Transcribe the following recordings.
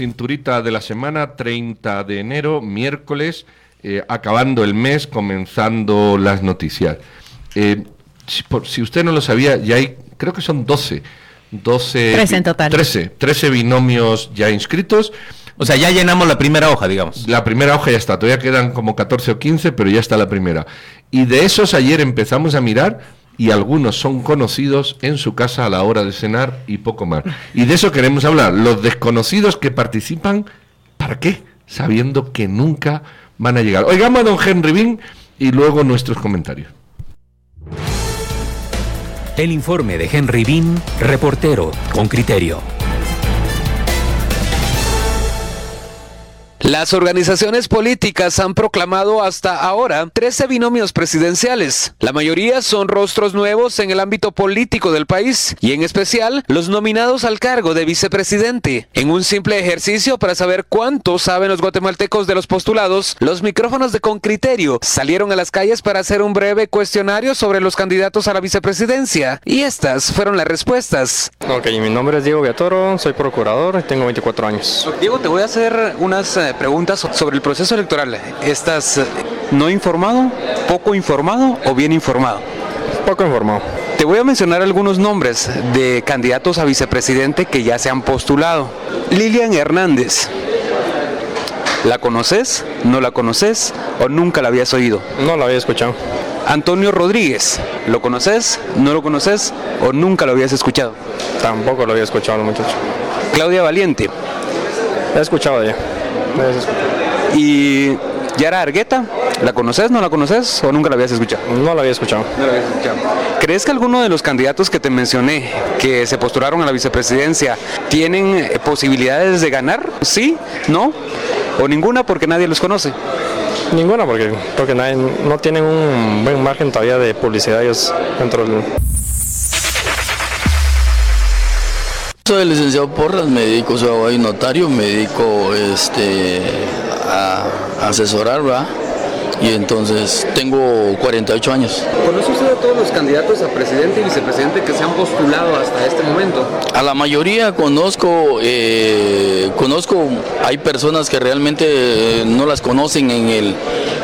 cinturita de la semana, 30 de enero, miércoles, eh, acabando el mes, comenzando las noticias. Eh, si, por, si usted no lo sabía, ya hay, creo que son 12. 12 13 en total. 13, 13 binomios ya inscritos. O sea, ya llenamos la primera hoja, digamos. La primera hoja ya está, todavía quedan como 14 o 15, pero ya está la primera. Y de esos ayer empezamos a mirar y algunos son conocidos en su casa a la hora de cenar y poco más. Y de eso queremos hablar. Los desconocidos que participan, ¿para qué? Sabiendo que nunca van a llegar. Oigamos a don Henry Bean y luego nuestros comentarios. El informe de Henry Bean, reportero con criterio. Las organizaciones políticas han proclamado hasta ahora 13 binomios presidenciales. La mayoría son rostros nuevos en el ámbito político del país y en especial los nominados al cargo de vicepresidente. En un simple ejercicio para saber cuánto saben los guatemaltecos de los postulados, los micrófonos de Con Criterio salieron a las calles para hacer un breve cuestionario sobre los candidatos a la vicepresidencia y estas fueron las respuestas. Ok, mi nombre es Diego Viatoro, soy procurador y tengo 24 años. Diego, te voy a hacer unas preguntas sobre el proceso electoral. ¿Estás no informado, poco informado o bien informado? Poco informado. Te voy a mencionar algunos nombres de candidatos a vicepresidente que ya se han postulado. Lilian Hernández. ¿La conoces? ¿No la conoces? ¿O nunca la habías oído? No la había escuchado. Antonio Rodríguez. ¿Lo conoces? ¿No lo conoces? ¿O nunca lo habías escuchado? Tampoco lo había escuchado, muchacho. Claudia Valiente. He escuchado ya. Y Yara Argueta, ¿la conoces, no la conoces o nunca la habías escuchado? No la había escuchado. No la habías escuchado. ¿Crees que alguno de los candidatos que te mencioné, que se postularon a la vicepresidencia, tienen eh, posibilidades de ganar? ¿Sí? ¿No? ¿O ninguna porque nadie los conoce? Ninguna porque creo que nadie, no tienen un buen margen todavía de publicidad ellos dentro del... Soy licenciado Porras, me dedico, soy abogado y notario, me dedico este, a asesorar, ¿verdad? Y entonces tengo 48 años. ¿Conoce usted a todos los candidatos a presidente y vicepresidente que se han postulado hasta este momento? A la mayoría conozco, eh, conozco, hay personas que realmente eh, no las conocen en, el,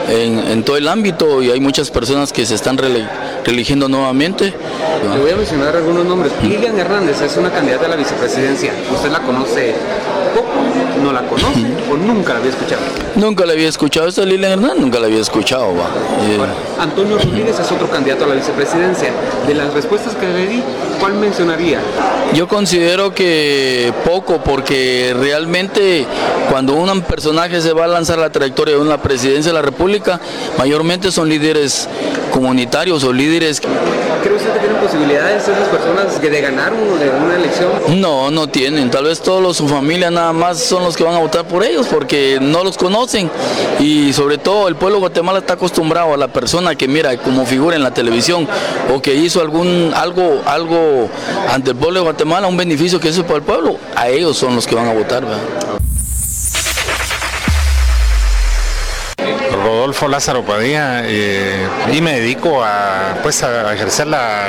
en, en todo el ámbito y hay muchas personas que se están religiendo nuevamente. Le voy a mencionar algunos nombres. Lilian Hernández es una candidata a la vicepresidencia. ¿Usted la conoce? ¿No la conoce? ¿O nunca la había escuchado? Nunca la había escuchado, esta Lilian Hernández nunca la había escuchado. va. Eh, Antonio Rodríguez es otro candidato a la vicepresidencia. De las respuestas que le di, ¿cuál mencionaría? Yo considero que poco, porque realmente cuando un personaje se va a lanzar la trayectoria de una presidencia de la República, mayormente son líderes comunitarios o líderes... ¿Cree usted que posibilidades esas personas de ganar una elección? No, no tienen. Tal vez todos su familia nada más son los que van a votar por ellos porque no los conocen. Y sobre todo el pueblo de Guatemala está acostumbrado a la persona que mira como figura en la televisión o que hizo algún algo algo ante el pueblo de Guatemala, un beneficio que hizo para el pueblo. A ellos son los que van a votar. Rodolfo Lázaro Padilla eh, y me dedico a, pues, a ejercer la,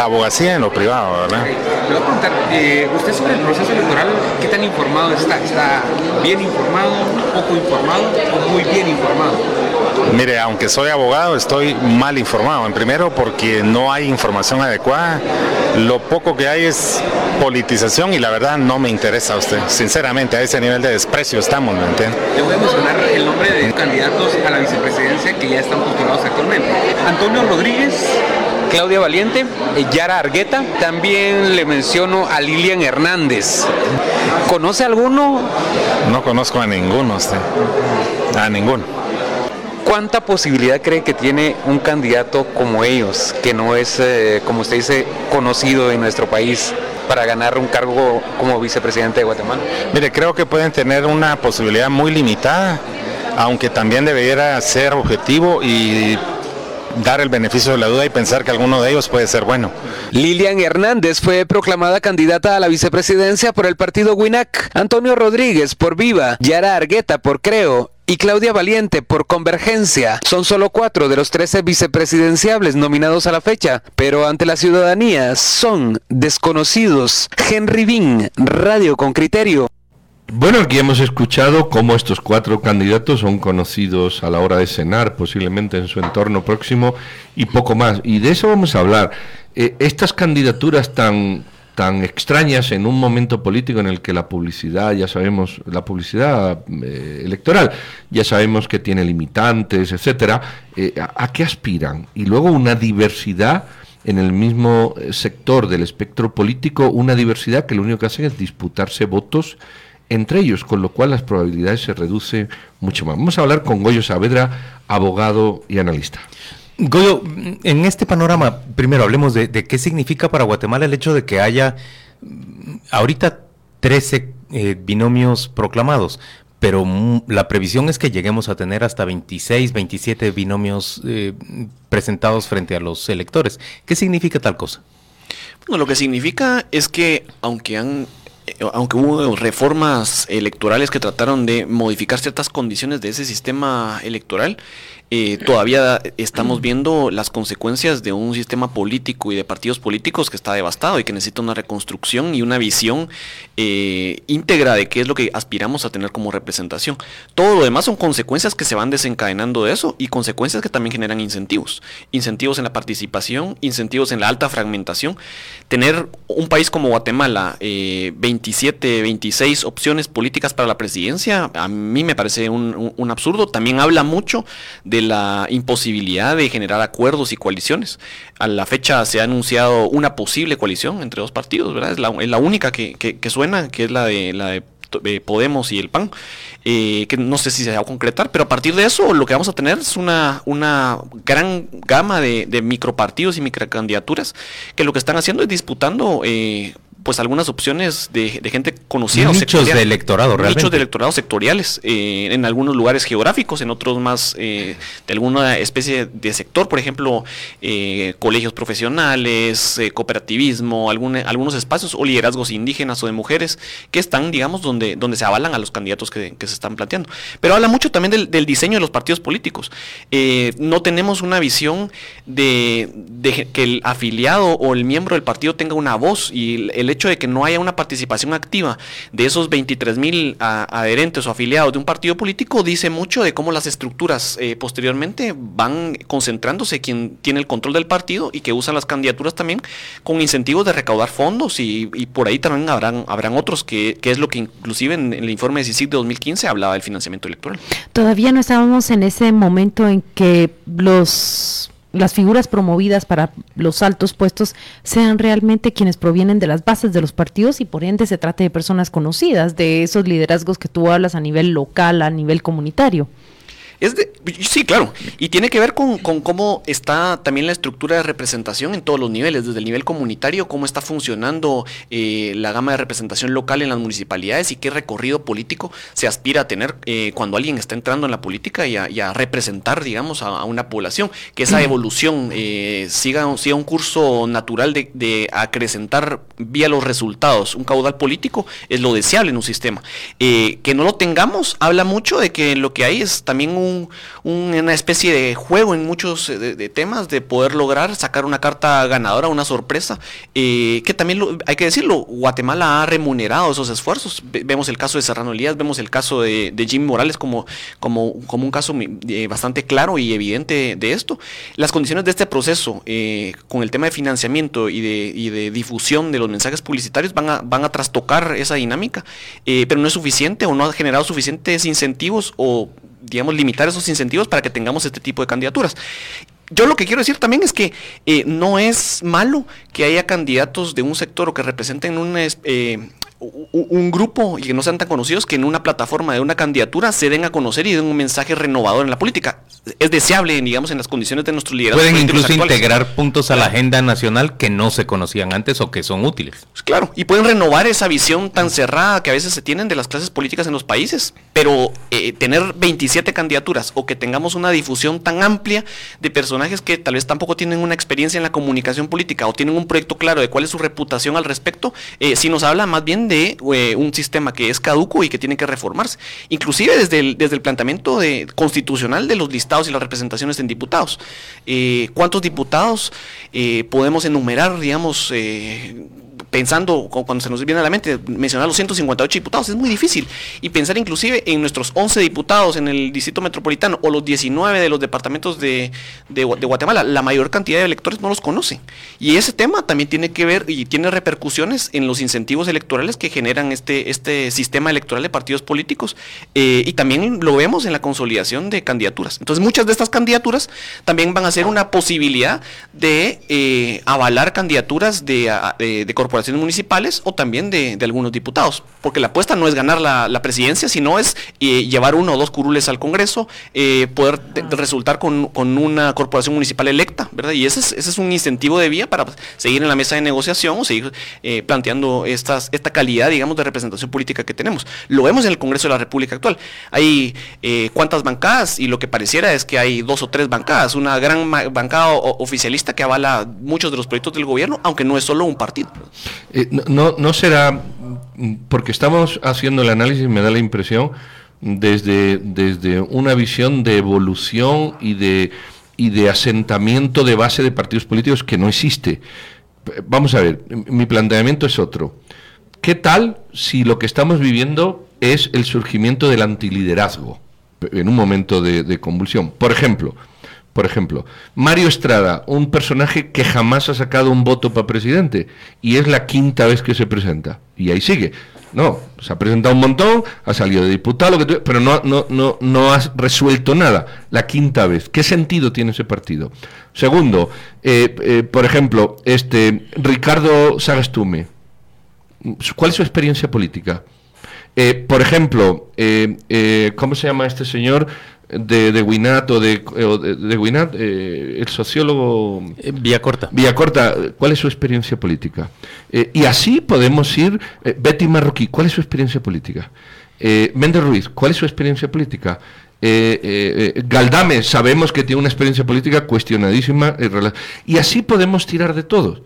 abogacía en lo privado, ¿verdad? Le voy a preguntar, eh, usted sobre el proceso electoral, ¿qué tan informado está? ¿Está bien informado, poco informado o muy bien informado? Mire, aunque soy abogado, estoy mal informado. En primero, porque no hay información adecuada. Lo poco que hay es politización y la verdad no me interesa a usted. Sinceramente, a ese nivel de desprecio estamos, ¿me entiende? Le voy a mencionar el nombre de candidatos a la vicepresidencia que ya están postulados actualmente. Antonio Rodríguez, Claudia Valiente, Yara Argueta, también le menciono a Lilian Hernández. ¿Conoce alguno? No conozco a ninguno, usted. A ninguno. ¿Cuánta posibilidad cree que tiene un candidato como ellos, que no es, eh, como usted dice, conocido en nuestro país, para ganar un cargo como vicepresidente de Guatemala? Mire, creo que pueden tener una posibilidad muy limitada, aunque también debería ser objetivo y dar el beneficio de la duda y pensar que alguno de ellos puede ser bueno. Lilian Hernández fue proclamada candidata a la vicepresidencia por el partido WINAC, Antonio Rodríguez por Viva, Yara Argueta por Creo y Claudia Valiente por Convergencia. Son solo cuatro de los 13 vicepresidenciables nominados a la fecha, pero ante la ciudadanía son desconocidos. Henry Bean, Radio con Criterio. Bueno, aquí hemos escuchado cómo estos cuatro candidatos son conocidos a la hora de cenar, posiblemente en su entorno próximo y poco más. Y de eso vamos a hablar. Eh, estas candidaturas tan tan extrañas en un momento político en el que la publicidad, ya sabemos, la publicidad eh, electoral, ya sabemos que tiene limitantes, etcétera, eh, ¿a, qué aspiran? Y luego una diversidad en el mismo eh, sector del espectro político, una diversidad que lo único que hace es disputarse votos entre ellos, con lo cual las probabilidades se reducen mucho más. Vamos a hablar con Goyo Saavedra, abogado y analista. Goyo, en este panorama, primero hablemos de, qué significa para Guatemala el hecho de que haya mm, ahorita 13 eh, binomios proclamados, pero la previsión es que lleguemos a tener hasta 26, 27 binomios eh, presentados frente a los electores. ¿Qué significa tal cosa? Bueno, lo que significa es que aunque han eh, aunque hubo reformas electorales que trataron de modificar ciertas condiciones de ese sistema electoral, eh, todavía estamos viendo las consecuencias de un sistema político y de partidos políticos que está devastado y que necesita una reconstrucción y una visión eh, íntegra de qué es lo que aspiramos a tener como representación. Todo lo demás son consecuencias que se van desencadenando de eso y consecuencias que también generan incentivos. Incentivos en la participación, incentivos en la alta fragmentación. Tener un país como Guatemala, 27, eh, 26 opciones políticas para la presidencia, a mí me parece un absurdo. También habla mucho de la imposibilidad de generar acuerdos y coaliciones. A la fecha se ha anunciado una posible coalición entre dos partidos, ¿verdad? Es la, única que, que, suena, que es la de, la de Podemos y el PAN, eh, que no sé si se va a concretar, pero a partir de eso lo que vamos a tener es una, una gran gama de, de micropartidos y microcandidaturas que lo que están haciendo es disputando eh, pues algunas opciones de, gente conocida. Nichos de electorado, realmente. Nichos de electorado sectoriales, eh, en algunos lugares geográficos, en otros más eh, de alguna especie de sector, por ejemplo, eh, colegios profesionales, cooperativismo, algunos espacios o liderazgos indígenas o de mujeres que están, digamos, donde, donde se avalan a los candidatos que, se están planteando. Pero habla mucho también del, diseño de los partidos políticos. no tenemos una visión de, de, que el afiliado o el miembro del partido tenga una voz y el hecho hecho de que no haya una participación activa de esos 23 mil adherentes o afiliados de un partido político dice mucho de cómo las estructuras eh, posteriormente van concentrándose quien tiene el control del partido y que usan las candidaturas también con incentivos de recaudar fondos y, por ahí también habrán, habrán otros que, es lo que inclusive en, el informe de CICIC de 2015 hablaba del financiamiento electoral. Todavía no estábamos en ese momento en que los las figuras promovidas para los altos puestos sean realmente quienes provienen de las bases de los partidos y por ende se trate de personas conocidas, de esos liderazgos que tú hablas a nivel local, a nivel comunitario. Es de, sí, claro. Y tiene que ver con, cómo está también la estructura de representación en todos los niveles, desde el nivel comunitario, cómo está funcionando eh, la gama de representación local en las municipalidades y qué recorrido político se aspira a tener eh, cuando alguien está entrando en la política y a, representar, digamos, a, una población. Que esa evolución eh, siga, siga un curso natural de, de, acrecentar vía los resultados un caudal político es lo deseable en un sistema. que no lo tengamos habla mucho de que lo que hay es también un una especie de juego en muchos eh, de, temas de poder lograr sacar una carta ganadora, una sorpresa, eh, que también hay que decirlo, Guatemala ha remunerado esos esfuerzos. vemos el caso de Serrano Elías, vemos el caso de, Jimmy Morales como, como, como un caso eh, bastante claro y evidente de esto. Las condiciones de este proceso, con el tema de financiamiento y de, de, difusión de los mensajes publicitarios, van a, van a trastocar esa dinámica, pero no es suficiente o no ha generado suficientes incentivos o digamos, limitar esos incentivos para que tengamos este tipo de candidaturas. Yo lo que quiero decir también es que eh, no es malo que haya candidatos de un sector o que representen un, eh, un grupo y que no sean tan conocidos que en una plataforma de una candidatura se den a conocer y den un mensaje renovador en la política. Es deseable, digamos, en las condiciones de nuestro liderazgo. Pueden incluso integrar puntos a la agenda nacional que no se conocían antes o que son útiles. Pues claro, y pueden renovar esa visión tan cerrada que a veces se tienen de las clases políticas en los países, pero eh, tener 27 candidaturas o que tengamos una difusión tan amplia de personajes que tal vez tampoco tienen una experiencia en la comunicación política o tienen un proyecto claro de cuál es su reputación al respecto, eh, si nos habla más bien de eh, un sistema que es caduco y que tiene que reformarse. Inclusive desde el, desde el planteamiento de, constitucional de los listados y las representaciones en diputados. Eh, ¿Cuántos diputados eh, podemos enumerar, digamos, pensando, cuando se nos viene a la mente, mencionar los 158 diputados, es muy difícil. Y pensar inclusive en nuestros 11 diputados en el Distrito Metropolitano o los 19 de los departamentos de, de, Guatemala, la mayor cantidad de electores no los conocen. Y ese tema también tiene que ver y tiene repercusiones en los incentivos electorales que generan este, este sistema electoral de partidos políticos. Eh, y también lo vemos en la consolidación de candidaturas. Entonces muchas de estas candidaturas también van a ser una posibilidad de eh, avalar candidaturas de, de corporaciones municipales o también de, algunos diputados, porque la apuesta no es ganar la, presidencia, sino es eh, llevar uno o dos curules al Congreso, eh, poder resultar con, una corporación municipal electa, ¿verdad? Y ese es, ese es un incentivo de vía para seguir en la mesa de negociación o seguir eh, planteando estas, esta calidad, digamos, de representación política que tenemos. Lo vemos en el Congreso de la República actual. Hay cuántas bancadas y lo que pareciera es que hay dos o tres bancadas, una gran bancada oficialista que avala muchos de los proyectos del gobierno, aunque no es solo un partido. Eh, no, no será, porque estamos haciendo el análisis, me da la impresión, desde, desde una visión de evolución y de, y de asentamiento de base de partidos políticos que no existe. Vamos a ver, mi planteamiento es otro. ¿Qué tal si lo que estamos viviendo es el surgimiento del antiliderazgo en un momento de convulsión? Por ejemplo, por ejemplo, Mario Estrada, un personaje que jamás ha sacado un voto para presidente y es la quinta vez que se presenta. Y ahí sigue. No, se ha presentado un montón, ha salido de diputado, pero no, no, no, no ha resuelto nada. La quinta vez. ¿Qué sentido tiene ese partido? Segundo, eh, eh, por ejemplo, este Ricardo Sagastume. ¿Cuál es su experiencia política? Eh, por ejemplo, ¿cómo se llama este señor? De, de Winat o de, de, Winat, eh, el sociólogo... Eh, Vía Corta. Vía Corta, ¿cuál es su experiencia política? Eh, y así podemos ir... Betty Marroquí, ¿cuál es su experiencia política? Méndez Ruiz, ¿cuál es su experiencia política? Galdame, sabemos que tiene una experiencia política cuestionadísima. y así podemos tirar de todos.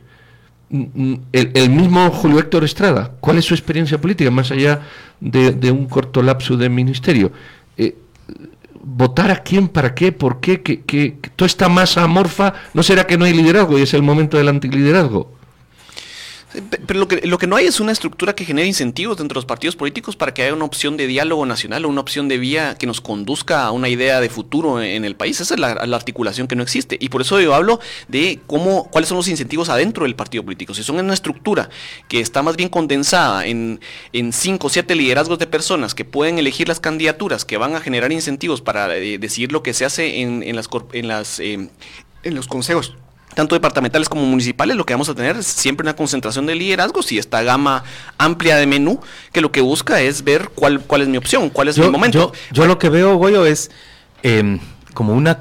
Mm, mm, el, el, mismo Julio Héctor Estrada, ¿cuál es su experiencia política más allá de, de un corto lapso de ministerio? Votar a quién, para qué, por qué, que, que, toda esta masa amorfa, ¿no será que no hay liderazgo y es el momento del antiliderazgo? Pero lo que, lo que no hay es una estructura que genere incentivos dentro de los partidos políticos para que haya una opción de diálogo nacional o una opción de vía que nos conduzca a una idea de futuro en el país. Esa es la, articulación que no existe. Y por eso yo hablo de cómo, cuáles son los incentivos adentro del partido político. Si son en una estructura que está más bien condensada en, en cinco o siete liderazgos de personas que pueden elegir las candidaturas, que van a generar incentivos para eh, decidir lo que se hace en, en las, en, las, eh, en los consejos tanto departamentales como municipales, lo que vamos a tener es siempre una concentración de liderazgos y esta gama amplia de menú que lo que busca es ver cuál, cuál es mi opción, cuál es mi momento. Yo, lo que veo, Goyo, es em, como una,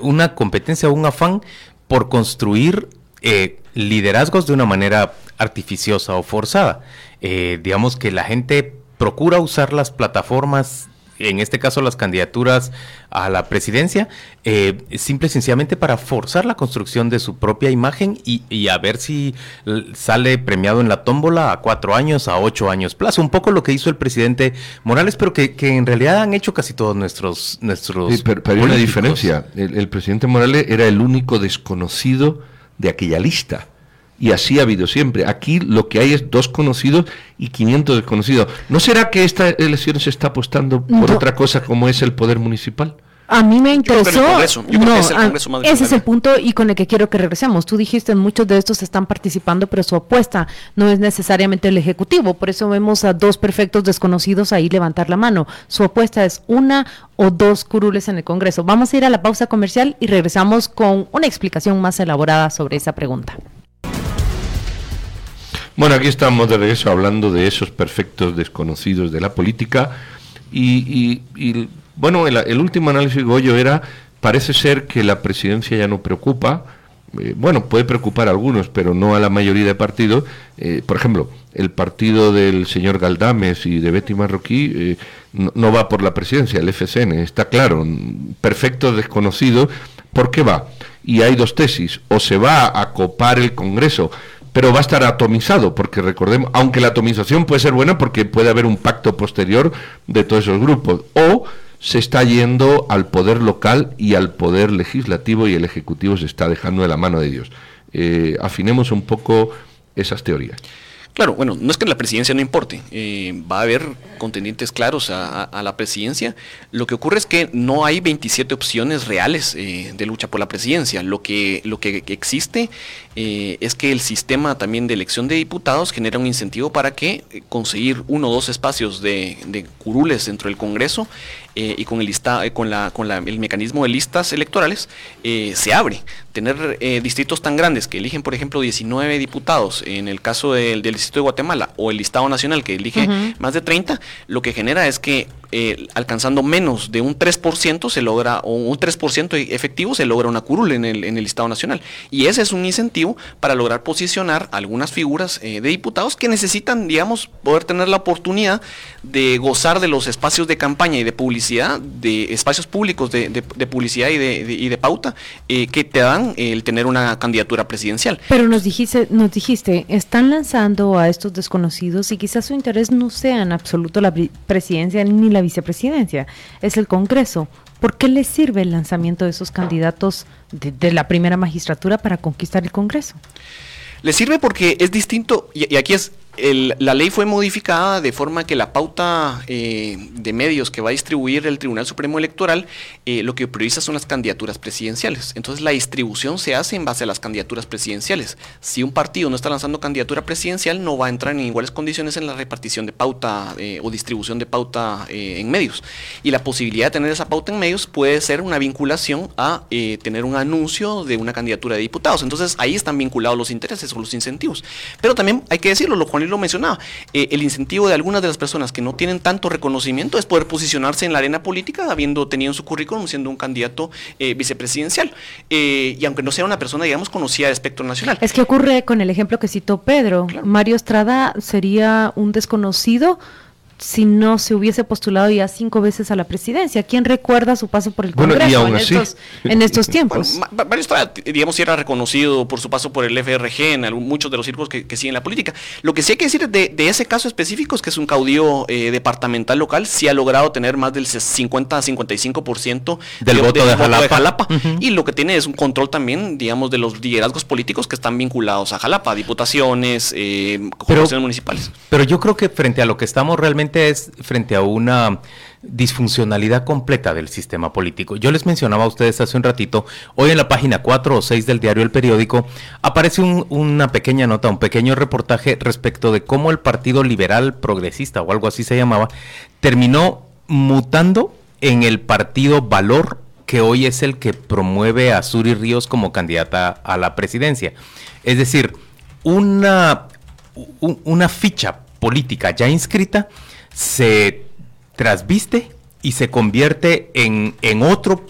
una competencia un afán por construir eh, liderazgos de una manera artificiosa o forzada. Eh, digamos que la gente procura usar las plataformas en este caso las candidaturas a la presidencia, eh, simple y sencillamente para forzar la construcción de su propia imagen y, a ver si sale premiado en la tómbola a cuatro años, a ocho años plazo. Un poco lo que hizo el presidente Morales, pero que, en realidad han hecho casi todos nuestros... nuestros pero, hay una diferencia. el presidente Morales era el único desconocido de aquella lista. Y así ha habido siempre. Aquí lo que hay es dos conocidos y 500 desconocidos. ¿No será que esta elección se está apostando por otra cosa como es el poder municipal? A mí me interesó. no, ese es el punto y con el que quiero que regresemos. Tú dijiste muchos de estos están participando, pero su apuesta no es necesariamente el ejecutivo. Por eso vemos a dos perfectos desconocidos ahí levantar la mano. Su apuesta es una o dos curules en el Congreso. Vamos a ir a la pausa comercial y regresamos con una explicación más elaborada sobre esa pregunta. Bueno, aquí estamos de regreso hablando de esos perfectos desconocidos de la política y, bueno, el, último análisis Goyo era, parece ser que la presidencia ya no preocupa, eh, bueno, puede preocupar a algunos, pero no a la mayoría de partidos. Eh, por ejemplo, el partido del señor Galdames y de Betty Marroquí eh, no, no, va por la presidencia, el FCN, está claro, perfecto desconocido. ¿Por qué va? Y hay dos tesis, o se va a copar el Congreso pero va a estar atomizado, porque recordemos, aunque la atomización puede ser buena porque puede haber un pacto posterior de todos esos grupos, o se está yendo al poder local y al poder legislativo y el ejecutivo se está dejando de la mano de Dios. Eh, afinemos un poco esas teorías. Claro, bueno, no es que la presidencia no importe, eh, va a haber contendientes claros a, la presidencia. Lo que ocurre es que no hay 27 opciones reales eh, de lucha por la presidencia. Lo que, lo que existe eh, es que el sistema también de elección de diputados genera un incentivo para que conseguir uno o dos espacios de, de curules dentro del Congreso y con el lista, con la, con la, el mecanismo de listas electorales se abre. Tener distritos tan grandes que eligen, por ejemplo, 19 diputados en el caso del, del Distrito de Guatemala o el listado nacional que elige más de 30, lo que genera es que eh, alcanzando menos de un 3% se logra, o un 3% efectivo se logra una curul en el, en el listado nacional. Y ese es un incentivo para lograr posicionar algunas figuras eh, de diputados que necesitan, digamos, poder tener la oportunidad de gozar de los espacios de campaña y de publicidad, de espacios públicos de, publicidad y de, y de pauta, eh, que te dan el tener una candidatura presidencial. Pero nos dijiste, nos dijiste, están lanzando a estos desconocidos y quizás su interés no sea en absoluto la presidencia ni la vicepresidencia, es el Congreso. ¿Por qué le sirve el lanzamiento de esos candidatos de, la primera magistratura para conquistar el Congreso? Le sirve porque es distinto, y aquí es la ley fue modificada de forma que la pauta eh, de medios que va a distribuir el Tribunal Supremo Electoral eh, lo que prioriza son las candidaturas presidenciales. Entonces la distribución se hace en base a las candidaturas presidenciales. Si un partido no está lanzando candidatura presidencial, no va a entrar en iguales condiciones en la repartición de pauta eh, o distribución de pauta en medios. Y la posibilidad de tener esa pauta en medios puede ser una vinculación a tener un anuncio de una candidatura de diputados. Entonces ahí están vinculados los intereses o los incentivos. Pero también hay que decirlo, lo cual lo mencionaba, eh, el incentivo de algunas de las personas que no tienen tanto reconocimiento es poder posicionarse en la arena política habiendo tenido en su currículum siendo un candidato eh, vicepresidencial. Eh, y aunque no sea una persona, digamos, conocida del espectro nacional. Es que ocurre con el ejemplo que citó Pedro. Mario Estrada sería un desconocido si no se hubiese postulado ya cinco veces a la presidencia. ¿Quién recuerda su paso por el Congreso en, estos, en, estos, tiempos? Bueno, digamos, si era reconocido por su paso por el FRG en muchos de los círculos que, siguen la política. Lo que sí hay que decir de, ese caso específico es que es un caudillo eh, departamental local, sí ha logrado tener más del 50 a 55% del voto, de, Jalapa. Y lo que tiene es un control también, digamos, de los liderazgos políticos que están vinculados a Jalapa, diputaciones, eh, corporaciones municipales. Pero yo creo que frente a lo que estamos realmente es frente a una disfuncionalidad completa del sistema político. Yo les mencionaba a ustedes hace un ratito, hoy en la página 4 o 6 del diario El Periódico aparece una pequeña nota, un pequeño reportaje respecto de cómo el Partido Liberal Progresista o algo así se llamaba, terminó mutando en el Partido Valor que hoy es el que promueve a Suri Ríos como candidata a la presidencia. Es decir, una, una ficha política ya inscrita se trasviste y se convierte en, en otro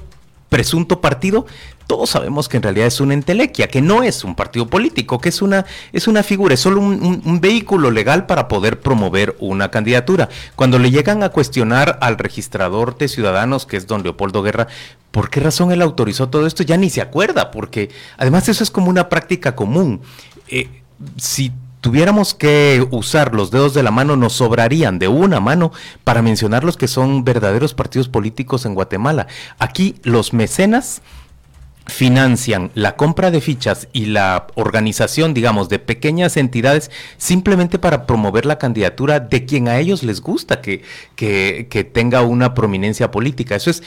presunto partido, todos sabemos que en realidad es una entelequia, que no es un partido político, que es una, es una figura, es solo un, vehículo legal para poder promover una candidatura. Cuando le llegan a cuestionar al registrador de ciudadanos, que es don Leopoldo Guerra, ¿por qué razón él autorizó todo esto? Ya ni se acuerda, porque además eso es como una práctica común. Eh, si tuviéramos que usar los dedos de la mano, nos sobrarían de una mano para mencionar los que son verdaderos partidos políticos en Guatemala. Aquí los mecenas financian la compra de fichas y la organización, digamos, de pequeñas entidades simplemente para promover la candidatura de quien a ellos les gusta que, que, que tenga una prominencia política. Eso es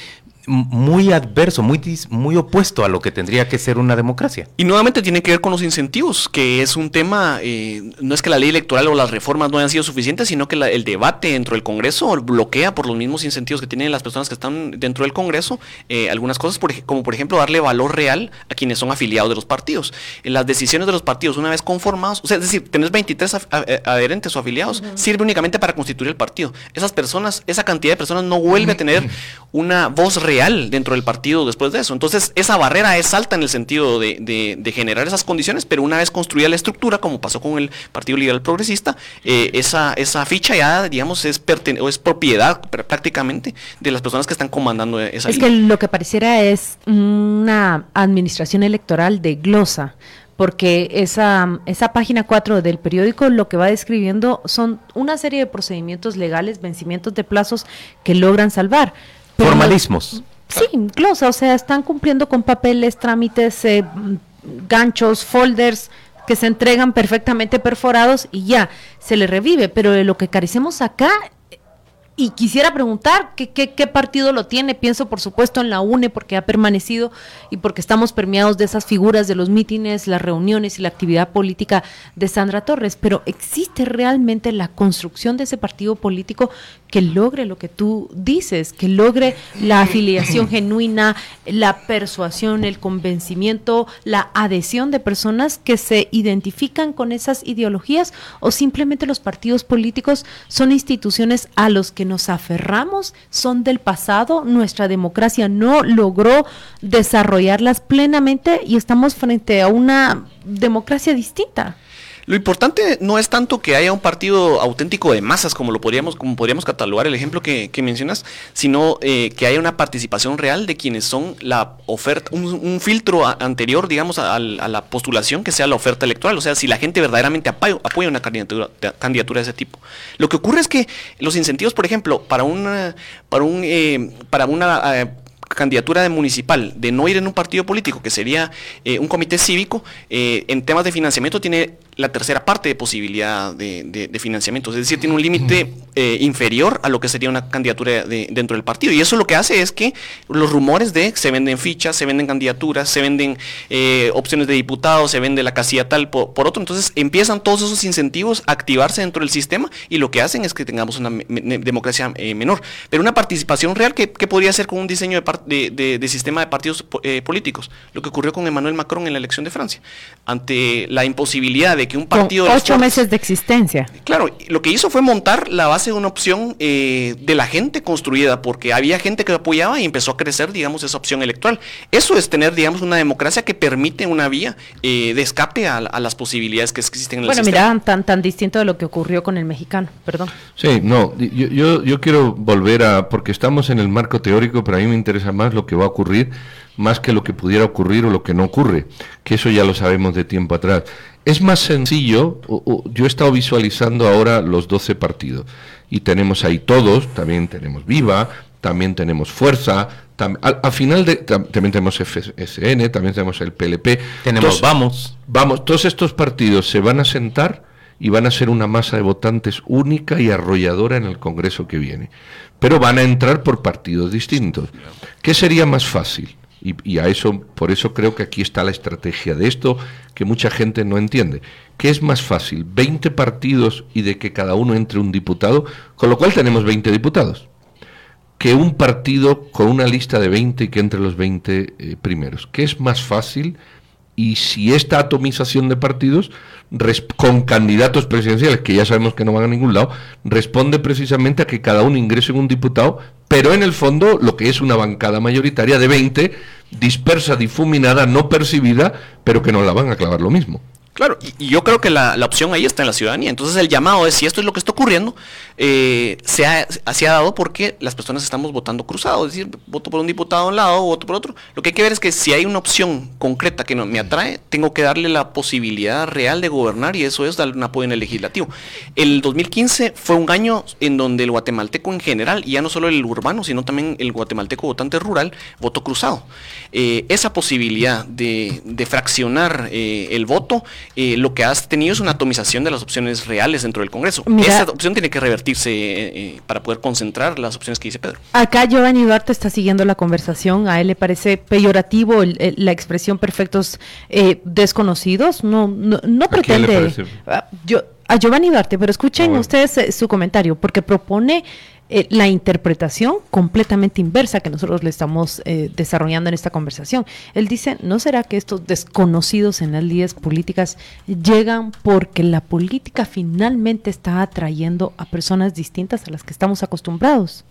muy adverso, muy, muy opuesto a lo que tendría que ser una democracia. Y nuevamente tiene que ver con los incentivos, que es un tema, eh, no es que la ley electoral o las reformas no hayan sido suficientes, sino que el debate dentro del Congreso bloquea por los mismos incentivos que tienen las personas que están dentro del Congreso eh, algunas cosas, como por ejemplo darle valor real a quienes son afiliados de los partidos. En las decisiones de los partidos, una vez conformados, o sea, es decir, tener 23 eh, adherentes o afiliados, sirve únicamente para constituir el partido. Esas personas, esa cantidad de personas no vuelve a tener una voz real dentro del partido después de eso. Entonces, esa barrera es alta en el sentido de, generar esas condiciones, pero una vez construida la estructura, como pasó con el Partido Liberal Progresista, eh, esa, esa ficha ya, digamos, es, o es propiedad prácticamente de las personas que están comandando esa Es que lo que pareciera es una administración electoral de glosa porque esa, esa página 4 del periódico lo que va describiendo son una serie de procedimientos legales, vencimientos de plazos que logran salvar. Formalismos. Sí, incluso, o sea, están cumpliendo con papeles, trámites, eh, ganchos, folders, que se entregan perfectamente perforados y ya, se le revive. Pero de lo que carecemos acá y quisiera preguntar ¿qué, qué, partido lo tiene. Pienso, por supuesto, en la UNE, porque ha permanecido y porque estamos permeados de esas figuras de los mítines, las reuniones y la actividad política de Sandra Torres. Pero ¿existe realmente la construcción de ese partido político que logre lo que tú dices, que logre la afiliación genuina, la persuasión, el convencimiento, la adhesión de personas que se identifican con esas ideologías? ¿O simplemente los partidos políticos son instituciones a los que nos aferramos son del pasado, nuestra democracia no logró desarrollarlas plenamente y estamos frente a una democracia distinta. Lo importante no es tanto que haya un partido auténtico de masas, como lo podríamos, como podríamos catalogar el ejemplo que, mencionas, sino eh, que haya una participación real de quienes son la oferta, un, filtro anterior, digamos, a, la postulación que sea la oferta electoral. O sea, si la gente verdaderamente apoya, apoya una candidatura, candidatura de ese tipo. Lo que ocurre es que los incentivos, por ejemplo, para una, para un, eh, para una eh, candidatura de municipal de no ir en un partido político, que sería un comité cívico, en temas de financiamiento tiene la tercera parte de posibilidad de, financiamiento. Es decir, tiene un límite eh, inferior a lo que sería una candidatura dentro del partido. Y eso lo que hace es que los rumores de se venden fichas, se venden candidaturas, se venden eh, opciones de diputados, se vende la casilla tal por, otro. Entonces empiezan todos esos incentivos a activarse dentro del sistema y lo que hacen es que tengamos una democracia eh, menor. Pero una participación real que, podría ser con un diseño de, de sistema de partidos políticos. Lo que ocurrió con Emmanuel Macron en la elección de Francia. Ante la imposibilidad de que un partido... Con ocho meses de existencia. Claro, lo que hizo fue montar la base de una opción eh, de la gente construida, porque había gente que apoyaba y empezó a crecer, digamos, esa opción electoral. Eso es tener, digamos, una democracia que permite una vía eh, de escape a, las posibilidades que existen en el bueno, sistema. Bueno, mira, tan, tan distinto de lo que ocurrió con el mexicano, perdón. Sí, no, yo, yo, yo quiero volver a, porque estamos en el marco teórico, pero a mí me interesa más lo que va a ocurrir más que lo que pudiera ocurrir o lo que no ocurre, que eso ya lo sabemos de tiempo atrás. Es más sencillo, yo he estado visualizando ahora los 12 partidos y tenemos ahí todos, también tenemos Viva, también tenemos Fuerza, al, final de, también tenemos FSN, también tenemos el PLP. Tenemos Vamos. Vamos, todos estos partidos se van a sentar y van a ser una masa de votantes única y arrolladora en el Congreso que viene. Pero van a entrar por partidos distintos. ¿Qué sería más fácil? Y, a eso, por eso creo que aquí está la estrategia de esto que mucha gente no entiende. ¿Qué es más fácil? ¿20 partidos y de que cada uno entre un diputado? Con lo cual tenemos 20 diputados. Que un partido con una lista de 20 y que entre los 20 eh, primeros. ¿Qué es más fácil? Y si esta atomización de partidos con candidatos presidenciales, que ya sabemos que no van a ningún lado, responde precisamente a que cada uno ingrese en un diputado pero en el fondo lo que es una bancada mayoritaria de 20, dispersa, difuminada, no percibida, pero que no la van a clavar lo mismo. Claro, y, yo creo que la, opción ahí está en la ciudadanía. Entonces el llamado es, si esto es lo que está ocurriendo, eh, se, ha, se, ha, dado porque las personas estamos votando cruzado, es decir, voto por un diputado a un lado, voto por otro. Lo que hay que ver es que si hay una opción concreta que no, me atrae, tengo que darle la posibilidad real de gobernar y eso es darle un apoyo en el legislativo. El 2015 fue un año en donde el guatemalteco en general, y ya no solo el urbano, sino también el guatemalteco votante rural, votó cruzado. Eh, esa posibilidad de, fraccionar eh, el voto, eh, lo que has tenido es una atomización de las opciones reales dentro del Congreso. Esa opción tiene que revertirse eh, eh, para poder concentrar las opciones que dice Pedro. Acá Giovanni Duarte está siguiendo la conversación. A él le parece peyorativo la expresión perfectos desconocidos. No, no, no pretende. Ah, yo, a Giovanni Duarte, pero escuchen ah, ustedes su comentario, porque propone eh, la interpretación completamente inversa que nosotros le estamos eh, desarrollando en esta conversación. Él dice, ¿no será que estos desconocidos en las líderes políticas llegan porque la política finalmente está atrayendo a personas distintas a las que estamos acostumbrados?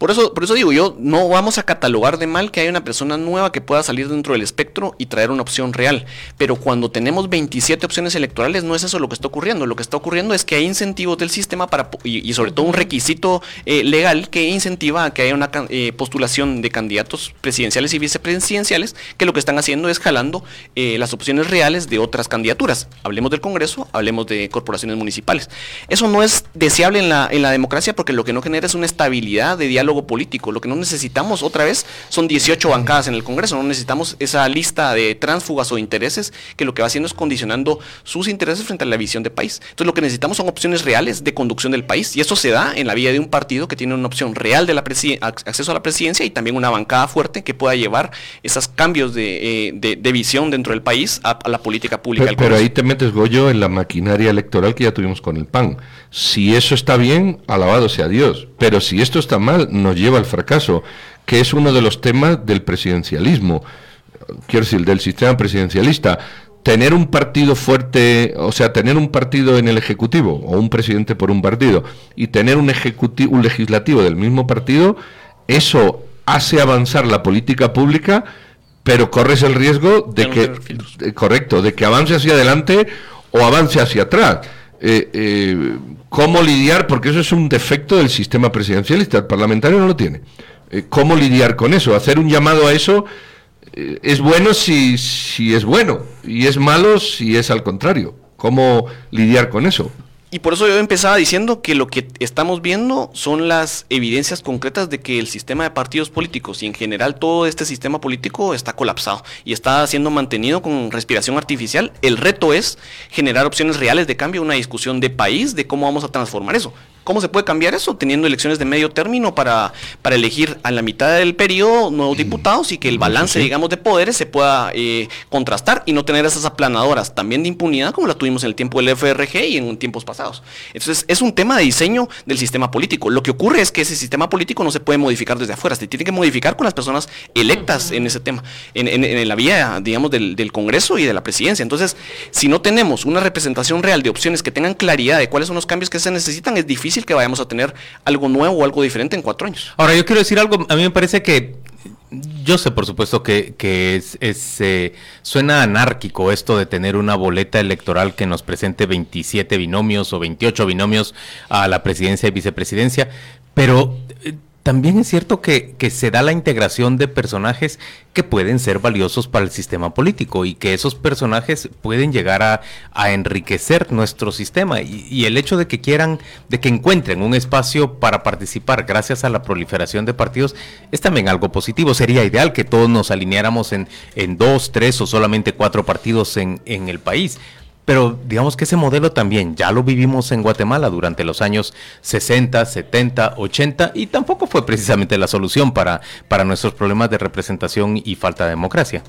Por eso, por eso digo yo, no vamos a catalogar de mal que haya una persona nueva que pueda salir dentro del espectro y traer una opción real. Pero cuando tenemos 27 opciones electorales, no es eso lo que está ocurriendo. Lo que está ocurriendo es que hay incentivos del sistema para, y, sobre todo un requisito eh, legal que incentiva a que haya una eh, postulación de candidatos presidenciales y vicepresidenciales, que lo que están haciendo es jalando eh, las opciones reales de otras candidaturas. Hablemos del Congreso, hablemos de corporaciones municipales. Eso no es deseable en la, en la democracia porque lo que no genera es una estabilidad de diálogo diálogo político. Lo que no necesitamos otra vez son 18 bancadas en el Congreso, no necesitamos esa lista de tránsfugas o intereses que lo que va haciendo es condicionando sus intereses frente a la visión de país. Entonces lo que necesitamos son opciones reales de conducción del país y eso se da en la vía de un partido que tiene una opción real de la acceso a la presidencia y también una bancada fuerte que pueda llevar esos cambios de, eh, visión dentro del país a, la política pública. Pero, pero ahí te metes, Goyo, en la maquinaria electoral que ya tuvimos con el PAN. Si eso está bien, alabado sea Dios. Pero si esto está mal, nos lleva al fracaso, que es uno de los temas del presidencialismo. Quiero decir, del sistema presidencialista tener un partido fuerte, o sea, tener un partido en el Ejecutivo o un presidente por un partido y tener un, ejecutivo, un legislativo del mismo partido, eso hace avanzar la política pública, pero corres el riesgo de que, correcto, de que avance hacia adelante o avance hacia atrás. Eh, eh, ¿Cómo lidiar? Porque eso es un defecto del sistema presidencialista, el parlamentario no lo tiene. Eh, ¿Cómo lidiar con eso? Hacer un llamado a eso es bueno si, si es bueno y es malo si es al contrario. ¿Cómo lidiar con eso? Y por eso yo empezaba diciendo que lo que estamos viendo son las evidencias concretas de que el sistema de partidos políticos y en general todo este sistema político está colapsado y está siendo mantenido con respiración artificial. El reto es generar opciones reales de cambio, una discusión de país de cómo vamos a transformar eso. ¿Cómo se puede cambiar eso? Teniendo elecciones de medio término para, para elegir a la mitad del periodo nuevos diputados y que el balance, digamos, de poderes se pueda eh, contrastar y no tener esas aplanadoras también de impunidad como la tuvimos en el tiempo del FRG y en tiempos pasados. Entonces, es un tema de diseño del sistema político. Lo que ocurre es que ese sistema político no se puede modificar desde afuera, se tiene que modificar con las personas electas en ese tema, en, en, la vía, digamos, del, del Congreso y de la presidencia. Entonces, si no tenemos una representación real de opciones que tengan claridad de cuáles son los cambios que se necesitan, es difícil que vayamos a tener algo nuevo o algo diferente en cuatro años. Ahora, yo quiero decir algo, a mí me parece que yo sé, por supuesto, que, que es, eh, suena anárquico esto de tener una boleta electoral que nos presente 27 binomios o 28 binomios a la presidencia y vicepresidencia, pero eh, también es cierto que, se da la integración de personajes que pueden ser valiosos para el sistema político y que esos personajes pueden llegar a, enriquecer nuestro sistema. Y, el hecho de que quieran, de que encuentren un espacio para participar gracias a la proliferación de partidos es también algo positivo. Sería ideal que todos nos alineáramos en, dos, tres o solamente cuatro partidos en el país. Pero digamos que ese modelo también ya lo vivimos en Guatemala durante los años 60, 70, 80 y tampoco fue precisamente la solución para, para nuestros problemas de representación y falta de democracia.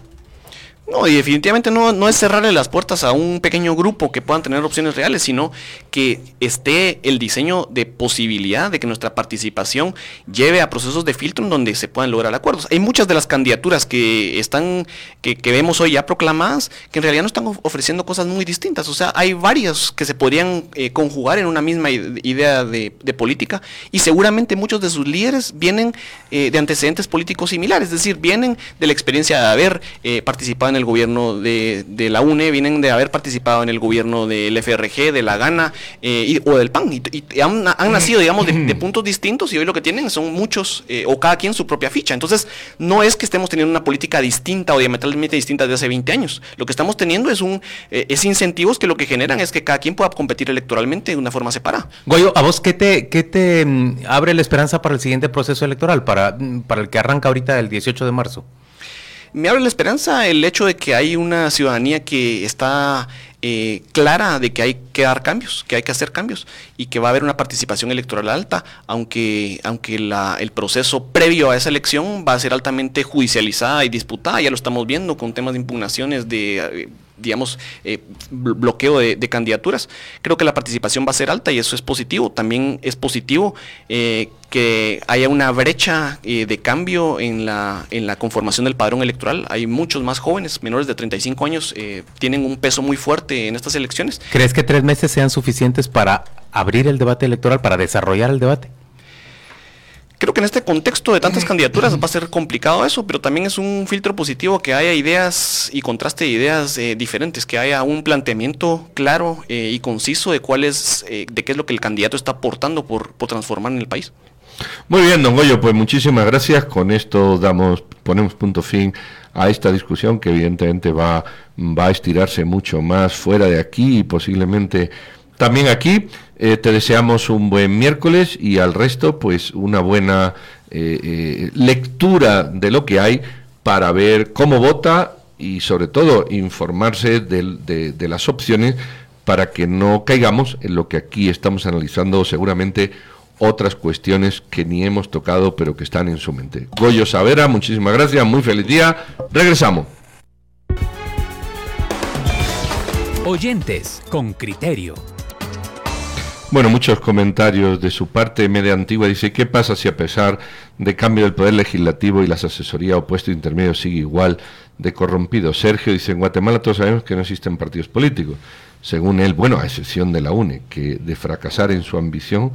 No, y definitivamente no, no es cerrarle las puertas a un pequeño grupo que puedan tener opciones reales, sino que esté el diseño de posibilidad de que nuestra participación lleve a procesos de filtro en donde se puedan lograr acuerdos. Hay muchas de las candidaturas que están, que, vemos hoy ya proclamadas, que en realidad no están ofreciendo cosas muy distintas. O sea, hay varias que se podrían eh, conjugar en una misma idea de, política y seguramente muchos de sus líderes vienen eh, de antecedentes políticos similares, es decir, vienen de la experiencia de haber eh, participado en el gobierno de, la UNE, vienen de haber participado en el gobierno del FRG, de la Gana eh, o del PAN. Y, han, nacido, digamos, de, puntos distintos y hoy lo que tienen son muchos, eh, o cada quien su propia ficha. Entonces, no es que estemos teniendo una política distinta o diametralmente distinta de hace 20 años. Lo que estamos teniendo es, un, eh, es incentivos que lo que generan es que cada quien pueda competir electoralmente de una forma separada. Goyo, ¿a vos qué te, qué te mm, abre la esperanza para el siguiente proceso electoral, para, mm, para el que arranca ahorita el 18 de marzo? Me abre la esperanza el hecho de que hay una ciudadanía que está eh, clara de que hay que dar cambios, que hay que hacer cambios y que va a haber una participación electoral alta, aunque, aunque la, el proceso previo a esa elección va a ser altamente judicializada y disputada, ya lo estamos viendo con temas de impugnaciones de eh, digamos, eh, bloqueo de, candidaturas. Creo que la participación va a ser alta y eso es positivo. También es positivo eh, que haya una brecha eh, de cambio en la, en la conformación del padrón electoral. Hay muchos más jóvenes, menores de 35 años, tienen un peso muy fuerte en estas elecciones. ¿Crees que tres meses sean suficientes para abrir el debate electoral, para desarrollar el debate? Creo que en este contexto de tantas candidaturas va a ser complicado eso, pero también es un filtro positivo que haya ideas y contraste de ideas eh, diferentes, que haya un planteamiento claro eh, y conciso de cuál es, eh, de qué es lo que el candidato está aportando por, por transformar en el país. Muy bien, don Goyo, pues muchísimas gracias. Con esto damos, ponemos punto fin a esta discusión que evidentemente va, va a estirarse mucho más fuera de aquí y posiblemente también aquí. Eh, te deseamos un buen miércoles y al resto, pues una buena eh, eh, lectura de lo que hay para ver cómo vota y sobre todo informarse de, de las opciones para que no caigamos en lo que aquí estamos analizando seguramente otras cuestiones que ni hemos tocado pero que están en su mente. Goyo Savera, muchísimas gracias, muy feliz día, regresamos. Oyentes con criterio. Bueno, muchos comentarios de su parte. Media Antigua dice, ¿qué pasa si a pesar de cambio del poder legislativo y las asesorías o puesto intermedio sigue igual de corrompido? Sergio dice, en Guatemala todos sabemos que no existen partidos políticos. Según él, bueno, a excepción de la UNE, que de fracasar en su ambición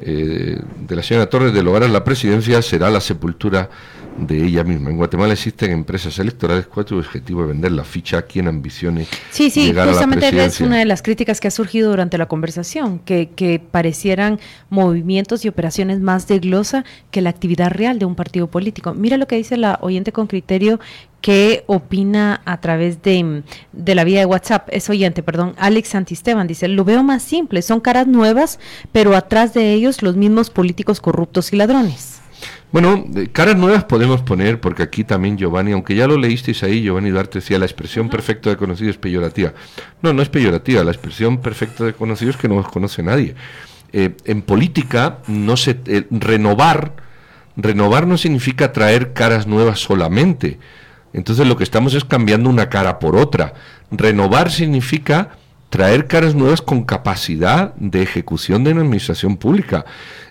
eh, de la señora Torres de lograr la presidencia será la sepultura de ella misma. En Guatemala existen empresas electorales cuatro objetivo de vender la ficha a quien ambicione. Sí, sí, justamente es una de las críticas que ha surgido durante la conversación, que, que parecieran movimientos y operaciones más de glosa que la actividad real de un partido político. Mira lo que dice la oyente con criterio que opina a través de, de, la vía de WhatsApp, es oyente, perdón, Alex Santisteban, dice, lo veo más simple, son caras nuevas, pero atrás de ellos los mismos políticos corruptos y ladrones. Bueno, caras nuevas podemos poner, porque aquí también Giovanni, aunque ya lo leísteis ahí, Giovanni Duarte decía, la expresión perfecta de conocido es peyorativa. No, no es peyorativa, la expresión perfecta de conocido es que no os conoce nadie. Eh, en política, no se, eh, renovar, renovar no significa traer caras nuevas solamente. Entonces lo que estamos es cambiando una cara por otra. Renovar significa traer caras nuevas con capacidad de ejecución de una administración pública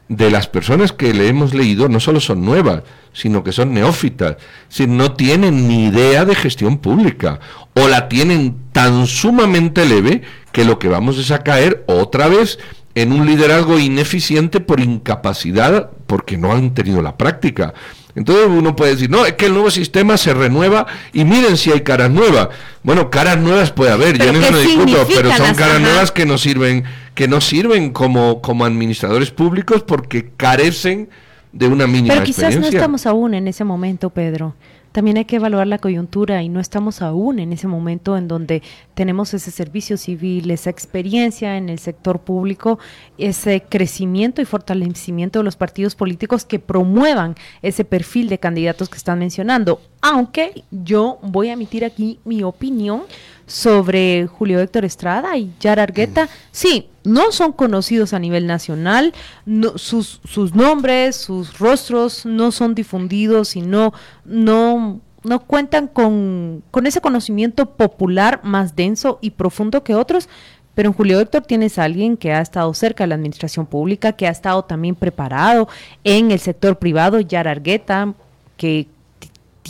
de las personas que le hemos leído no solo son nuevas, sino que son neófitas, si no tienen ni idea de gestión pública o la tienen tan sumamente leve que lo que vamos es a caer otra vez en un liderazgo ineficiente por incapacidad porque no han tenido la práctica. Entonces uno puede decir, no, es que el nuevo sistema se renueva y miren si hay caras nuevas. Bueno, caras nuevas puede haber, yo no lo discuto, pero son caras nuevas que no sirven, que no sirven como, como administradores públicos porque carecen de una mínima Pero quizás no estamos aún en ese momento, Pedro también hay que evaluar la coyuntura y no estamos aún en ese momento en donde tenemos ese servicio civil, esa experiencia en el sector público, ese crecimiento y fortalecimiento de los partidos políticos que promuevan ese perfil de candidatos que están mencionando. Aunque yo voy a emitir aquí mi opinión sobre Julio Héctor Estrada y Yara Argueta, mm. sí, no son conocidos a nivel nacional, sus, sus nombres, sus rostros no son difundidos y no, no, no cuentan con, con ese conocimiento popular más denso y profundo que otros, pero en Julio Héctor tienes a alguien que ha estado cerca de la administración pública, que ha estado también preparado en el sector privado, Yara Argueta, que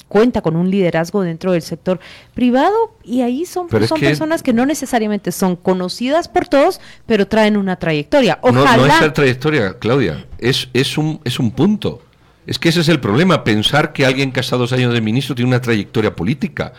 cuenta con un liderazgo dentro del sector privado y ahí son, son personas que no necesariamente son conocidas por todos, pero traen una trayectoria. Ojalá... No, no es la trayectoria, Claudia, es, es, un, es un punto. Es que ese es el problema, pensar que alguien que ha estado dos años de ministro tiene una trayectoria política.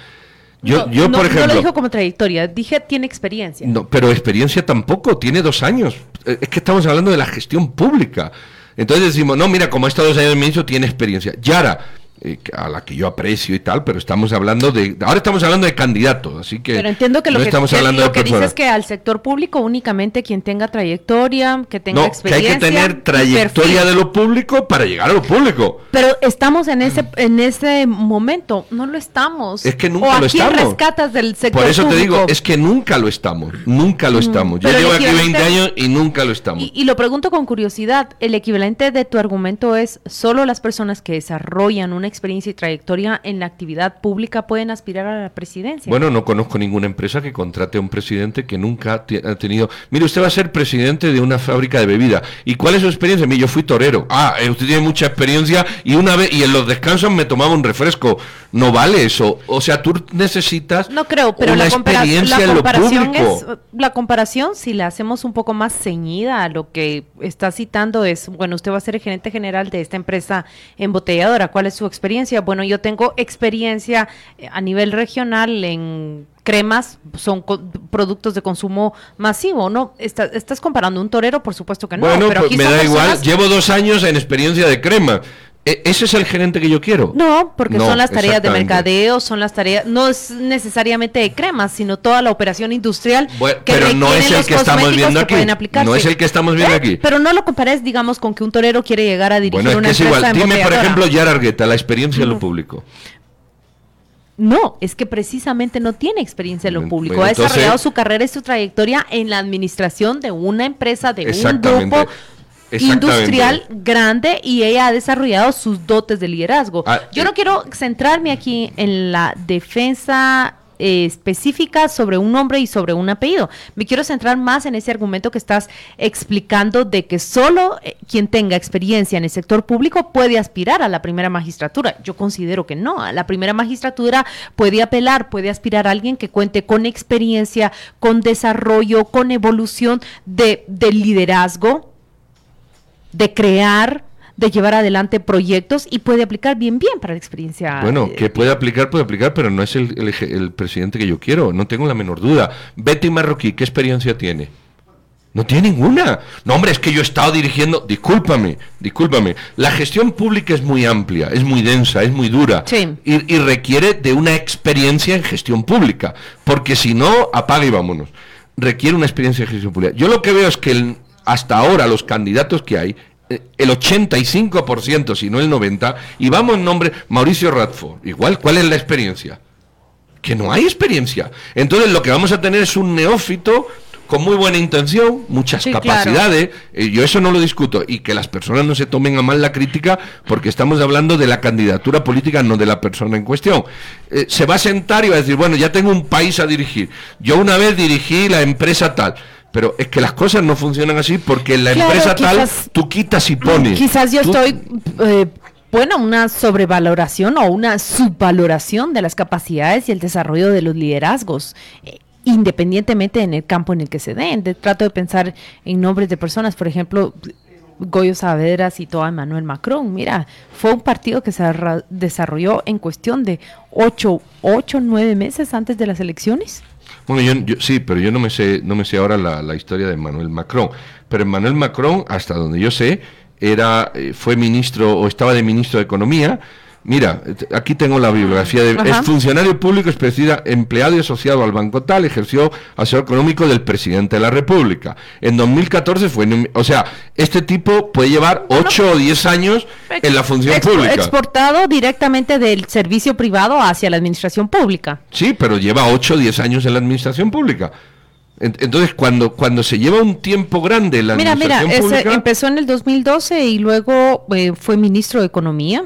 Yo, yo por ejemplo. No lo dijo como trayectoria, dije tiene experiencia. No, pero experiencia tampoco, tiene dos años. Eh, es que estamos hablando de la gestión pública. Entonces decimos, no, mira, como ha estado dos años de ministro, tiene experiencia. Yara, eh, a la que yo aprecio y tal, pero estamos hablando de ahora estamos hablando de candidatos, así que Pero entiendo que lo que, estamos hablando lo que dices es que al sector público únicamente quien tenga trayectoria, que tenga experiencia, que hay que tener trayectoria de lo público para llegar a lo público. Pero estamos en ese en ese momento, no lo estamos. Es que nunca lo estamos. rescatas del sector Por eso te digo, es que nunca lo estamos, nunca lo estamos. Yo llevo aquí 20 años y nunca lo estamos. Y, y lo pregunto con curiosidad, el equivalente de tu argumento es solo las personas que desarrollan una experiencia y trayectoria en la actividad pública pueden aspirar a la presidencia. Bueno, no conozco ninguna empresa que contrate a un presidente que nunca ha tenido. Mire, usted va a ser presidente de una fábrica de bebida. ¿Y cuál es su experiencia? Mire, yo fui torero. Ah, eh, usted tiene mucha experiencia y una vez y en los descansos me tomaba un refresco. No vale eso. O sea, tú necesitas No creo, pero la, experiencia la comparación es la comparación si la hacemos un poco más ceñida a lo que está citando es, bueno, usted va a ser el gerente general de esta empresa embotelladora. ¿Cuál es su experiencia? Bueno, yo tengo experiencia eh, a nivel regional en cremas, son productos de consumo masivo, ¿no? ¿Estás comparando un torero? Por supuesto que no. Bueno, pero pues me da igual. Llevo dos años en experiencia de crema ¿E- ¿Ese es el gerente que yo quiero? No, porque No, son las tareas de mercadeo, son las tareas, no es necesariamente de cremas, sino toda la operación industrial. Bueno, que pero no es el que estamos viendo aquí. No es el que estamos viendo Eh, aquí. Pero no lo compares, digamos, con que un torero quiere llegar a dirigir Bueno, es una que es empresa igual. Dime, por ejemplo, Yara Argueta, la experiencia en lo público. No, es que precisamente no tiene experiencia en lo público. bueno, ha entonces- desarrollado su carrera y su trayectoria en la administración de una empresa, de un grupo. Industrial grande y ella ha desarrollado sus dotes de liderazgo. Ah, Yo eh. no quiero centrarme aquí en la defensa eh, específica sobre un nombre y sobre un apellido. Me quiero centrar más en ese argumento que estás explicando de que solo eh, quien tenga experiencia en el sector público puede aspirar a la primera magistratura. Yo considero que no. A la primera magistratura puede apelar, puede aspirar a alguien que cuente con experiencia, con desarrollo, con evolución de, del liderazgo, de crear, de llevar adelante proyectos y puede aplicar bien, bien para la experiencia. Bueno, eh, que puede aplicar, puede aplicar, pero no es el, el presidente que yo quiero, no tengo la menor duda. Betty Marroquí, ¿qué experiencia tiene? No tiene ninguna. No, hombre, es que yo he estado dirigiendo, discúlpame, discúlpame. La gestión pública es muy amplia, es muy densa, es muy dura. Sí. Y, y requiere de una experiencia en gestión pública, porque si no, apaga y vámonos. Requiere una experiencia en gestión pública. Yo lo que veo es que el- hasta ahora los candidatos que hay, eh, el 85%, si no el 90%, y vamos en nombre, Mauricio Radford, igual, ¿cuál es la experiencia? que no hay experiencia. Entonces lo que vamos a tener es un neófito con muy buena intención, muchas Sí, capacidades, eh, yo eso no lo discuto, y que las personas no se tomen a mal la crítica porque estamos hablando de la candidatura política, no de la persona en cuestión. Eh, se va a sentar y va a decir, bueno, ya tengo un país a dirigir. Yo una vez dirigí la empresa tal. Pero es que las cosas no funcionan así porque en la Claro, empresa tal tú quitas y pones. Quizás yo Tú- estoy, eh, bueno, una sobrevaloración o una subvaloración de las capacidades y el desarrollo de los liderazgos. eh, independientemente en el campo en el que se den. De- trato de pensar en nombres de personas, por ejemplo, Goyo Saavedra citó a Emmanuel Macron. Mira, fue un partido que se desarrolló en cuestión de ocho, ocho, nueve meses antes de las elecciones. Bueno, yo, yo- sí, pero yo no me sé, no me sé ahora la, la historia de Emmanuel Macron. Pero Emmanuel Macron, hasta donde yo sé, era, eh, fue ministro o estaba de ministro de Economía. Mira, aquí tengo la bibliografía de Ajá. es funcionario público especial, empleado y asociado al Banco Tal, ejerció asesor económico del presidente de la República. En 2014 fue, o sea, este tipo puede llevar 8 o 10 años en la función Expo- pública. Exportado directamente del servicio privado hacia la administración pública. Sí, pero lleva 8 o 10 años en la administración pública. En- Entonces, cuando, cuando se lleva un tiempo grande la Mira, mira, administración ese pública... empezó en el 2012 y luego eh, fue ministro de Economía.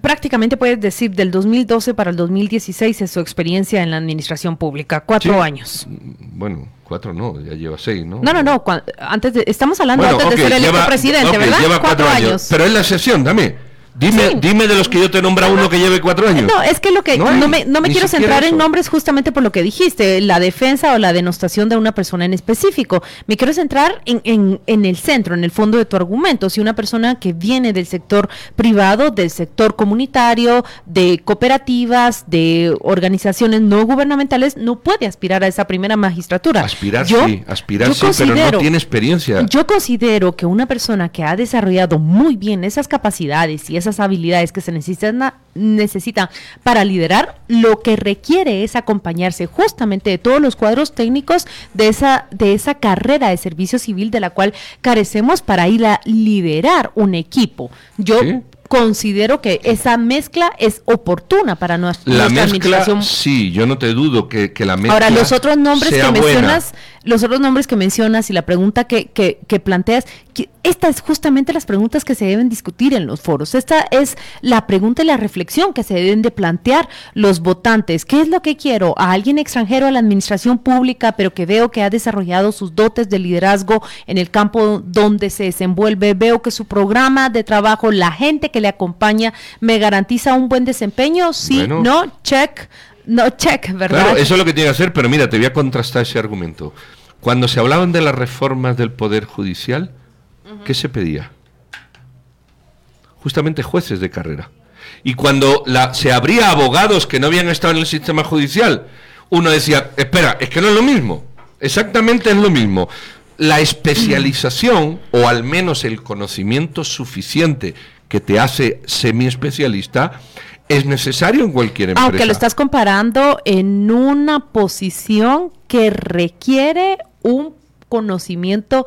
Prácticamente puedes decir del 2012 para el 2016 es su experiencia en la administración pública, cuatro Sí. años. Bueno, cuatro no, ya lleva seis, ¿no? No, no, no, antes de- estamos hablando Bueno, antes de ser electo lleva- presidente, ok, ¿verdad? lleva cuatro, años. Pero es la excepción, dame. Dime, Sí. dime de los que yo te nombra uno que lleve cuatro años. No, es que lo que No me, no me quiero centrar en nombres justamente por lo que dijiste, la defensa o la denostación de una persona en específico. Me quiero centrar en, en, en el centro, en el fondo de tu argumento. Si una persona que viene del sector privado, del sector comunitario, de cooperativas, de organizaciones no gubernamentales, no puede aspirar a esa primera magistratura. Aspirar Yo- sí, aspirar yo sí, pero no tiene experiencia. yo considero que una persona que ha desarrollado muy bien esas capacidades y esas habilidades que se necesitan, necesitan para liderar, lo que requiere es acompañarse justamente de todos los cuadros técnicos de esa, de esa carrera de servicio civil de la cual carecemos para ir a liderar un equipo. Yo. Considero que esa mezcla es oportuna para nuestra, La nuestra mezcla, administración sí, yo no te dudo que, que la mezcla Ahora, los otros nombres que buena. mencionas, los otros nombres que mencionas y la pregunta que, que, que planteas, que esta es justamente las preguntas que se deben discutir en los foros. Esta es la pregunta y la reflexión que se deben de plantear los votantes. ¿Qué es lo que quiero? A alguien extranjero a la administración pública, pero que veo que ha desarrollado sus dotes de liderazgo en el campo donde se desenvuelve. Veo que su programa de trabajo, la gente que le acompaña, me garantiza un buen desempeño. Sí, Bueno. no, check. No, check, ¿verdad? Claro, eso es lo que tiene que hacer, pero mira, te voy a contrastar ese argumento. Cuando se hablaban de las reformas del Poder Judicial, ¿qué se pedía? Justamente jueces de carrera. Y cuando la, se abría abogados que no habían estado en el sistema judicial, uno decía, espera, es que no es lo mismo. Exactamente es lo mismo. La especialización, o al menos el conocimiento suficiente que te hace semi-especialista, es necesario en cualquier empresa. Aunque lo estás comparando en una posición que requiere un conocimiento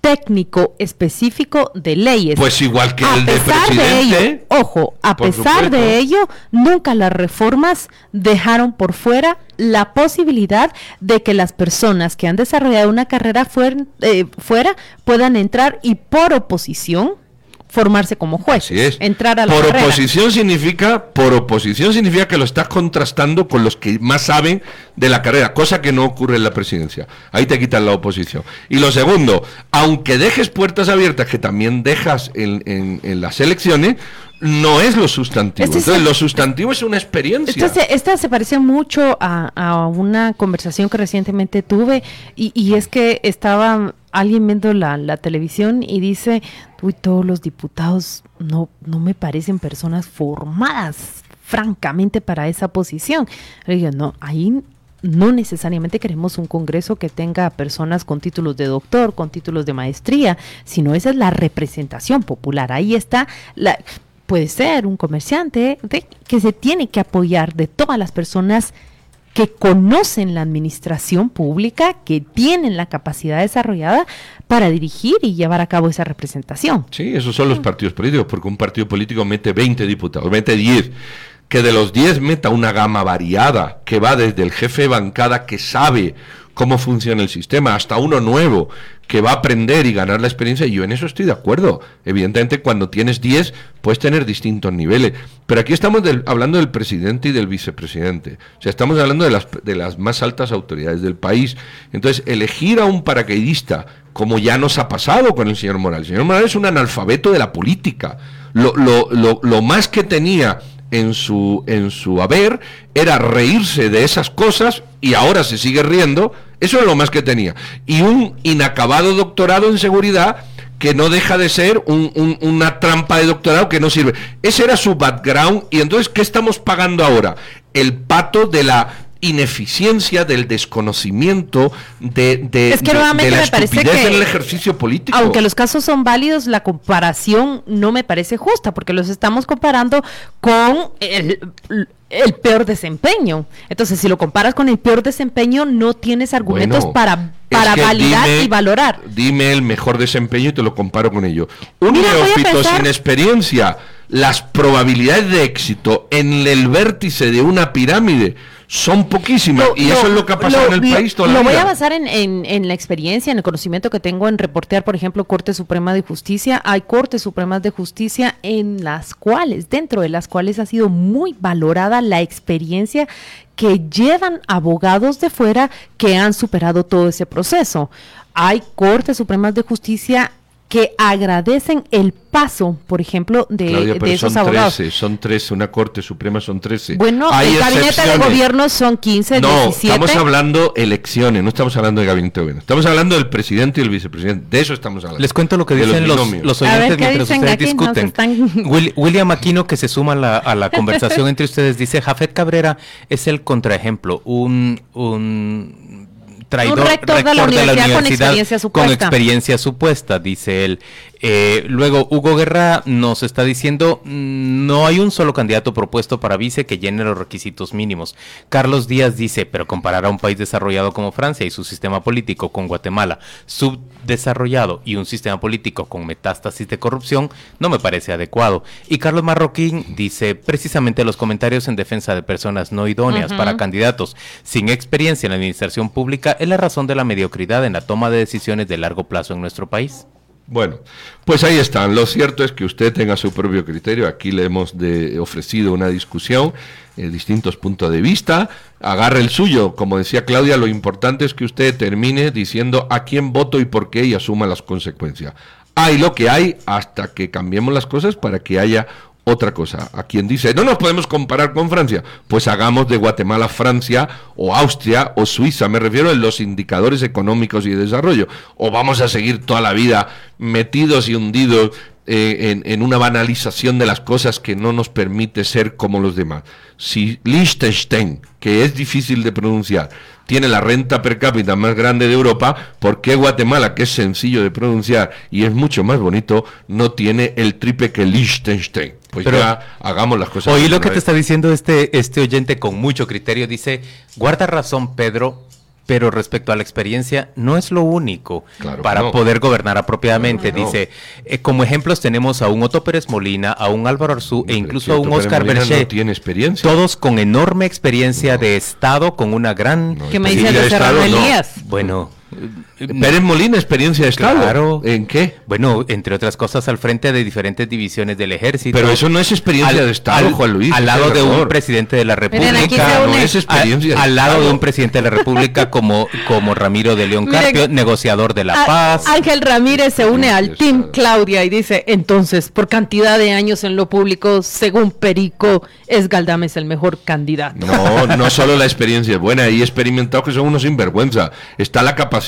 técnico específico de leyes. Pues igual que a el de pesar presidente. de ello, ojo, a pesar supuesto. de ello, nunca las reformas dejaron por fuera la posibilidad de que las personas que han desarrollado una carrera fuer- eh, fuera puedan entrar y por oposición formarse como Así es. entrar a la por carrera. oposición significa, por oposición significa que lo estás contrastando con los que más saben de la carrera, cosa que no ocurre en la presidencia. Ahí te quitan la oposición. Y lo segundo, aunque dejes puertas abiertas, que también dejas en, en- en las elecciones, no es lo sustantivo. Este es Entonces, el- lo sustantivo es una experiencia. Esta se, esta se parece mucho a, a una conversación que recientemente tuve y, y es que estaba alguien viendo la, la televisión y dice, uy, todos los diputados no, no me parecen personas formadas francamente para esa posición. Le digo, no, ahí no necesariamente queremos un Congreso que tenga personas con títulos de doctor, con títulos de maestría, sino esa es la representación popular. Ahí está la puede ser un comerciante que se tiene que apoyar de todas las personas que conocen la administración pública, que tienen la capacidad desarrollada para dirigir y llevar a cabo esa representación. Sí, esos son los partidos políticos, porque un partido político mete 20 diputados, mete 10. Que de los 10 meta una gama variada, que va desde el jefe de bancada que sabe cómo funciona el sistema, hasta uno nuevo, que va a aprender y ganar la experiencia, y yo en eso estoy de acuerdo. Evidentemente, cuando tienes 10, puedes tener distintos niveles. Pero aquí estamos hablando del presidente y del vicepresidente. O sea, estamos hablando de las, de las más altas autoridades del país. Entonces, elegir a un paracaidista, como ya nos ha pasado con el señor Morales. El señor Morales es un analfabeto de la política. Lo, lo, lo, lo más que tenía en su, en su haber era reírse de esas cosas y ahora se sigue riendo. Eso es lo más que tenía. Y un inacabado doctorado en seguridad que no deja de ser un- un- una trampa de doctorado que no sirve. Ese era su background y entonces, ¿qué estamos pagando ahora? El pato de la ineficiencia, del desconocimiento, de, de, Es que nuevamente de la me parece que, en el ejercicio político. Aunque los casos son válidos, la comparación no me parece justa, porque los estamos comparando con el, el peor desempeño. Entonces, si lo comparas con el peor desempeño, no tienes argumentos Bueno, para, es para que validar dime- y valorar. Dime el mejor desempeño y te lo comparo con ello. Un Mira, neófito pensar- sin experiencia, las probabilidades de éxito en el vértice de una pirámide son poquísimas. Lo- y lo- eso es lo que ha pasado lo- en el país toda Lo voy a basar en, en- en la experiencia, en el conocimiento que tengo en reportear, por ejemplo, Corte Suprema de Justicia. Hay Cortes Supremas de Justicia en las cuales, dentro de las cuales ha sido muy valorada la experiencia que llevan abogados de fuera que han superado todo ese proceso. Hay Cortes Supremas de Justicia que agradecen el paso, por ejemplo, de, Claudia, de pero esos son abogados. 13, son 13, una Corte Suprema son 13. Bueno, Hay el gabinete de gobierno son 15, No, 17. estamos hablando elecciones, no estamos hablando de gabinete de gobierno. Estamos hablando del presidente y el vicepresidente. De eso estamos hablando. Les cuento lo que dicen los, los ver, oyentes ¿qué mientras dicen ustedes aquí? Discuten. están- Will- William Aquino, que se suma a la, a la conversación entre ustedes, dice, Jafet Cabrera es el contraejemplo, un, un traidor Un rector de la universidad con experiencia con supuesta. experiencia supuesta, dice él. Eh, luego, Hugo Guerra nos está diciendo, mm, no hay un solo candidato propuesto para vice que llene los requisitos mínimos. Carlos Díaz dice, pero comparar a un país desarrollado como Francia y su sistema político con Guatemala, subdesarrollado y un sistema político con metástasis de corrupción, no me parece adecuado. Y Carlos Marroquín dice, precisamente los comentarios en defensa de personas no idóneas para candidatos sin experiencia en la administración pública es la razón de la mediocridad en la toma de decisiones de largo plazo en nuestro país. Bueno, pues ahí están. Lo cierto es que usted tenga su propio criterio. Aquí le hemos de- ofrecido una discusión, eh, distintos puntos de vista. Agarre el suyo. Como decía Claudia, lo importante es que usted termine diciendo a quién voto y por qué y asuma las consecuencias. Hay lo que hay hasta que cambiemos las cosas para que haya otra cosa. A quien dice, no nos podemos comparar con Francia, pues hagamos de Guatemala Francia o Austria o Suiza, me refiero en los indicadores económicos y de desarrollo. O vamos a seguir toda la vida metidos y hundidos eh, en, en una banalización de las cosas que no nos permite ser como los demás. Si Liechtenstein, que es difícil de pronunciar, tiene la renta per cápita más grande de Europa, ¿por qué Guatemala, que es sencillo de pronunciar y es mucho más bonito, no tiene el triple que Liechtenstein? Pues Pero- ya hagamos las cosas. Oí lo que te está diciendo este, este oyente con mucho criterio. Dice, guarda razón, Pedro, pero respecto a la experiencia, no es lo único Claro para no. poder gobernar apropiadamente. Claro que no. Dice, eh, como ejemplos tenemos a un Otto Pérez Molina, a un Álvaro Arzú e incluso a un Oscar tiene experiencia. Todos con enorme experiencia de Estado, con una gran... ¿Qué me dice de de Estado? Bueno, Pérez Molina, experiencia de Estado. Claro. ¿En qué? bueno, entre otras cosas, al frente de diferentes divisiones del ejército. Pero eso no es experiencia Al- de Estado, al- Juan Luis. Al lado de un presidente de la Miren, República. se no es experiencia al, al lado de un presidente de la República como, como Ramiro de León Miren, Carpio, negociador de la A- paz. Ángel Ramírez se une al Team Claudia y dice, entonces, por cantidad de años en lo público, según Perico, es Galdames el mejor candidato. No, no solo la experiencia es buena, hay experimentados que son unos sinvergüenza, está la capacidad,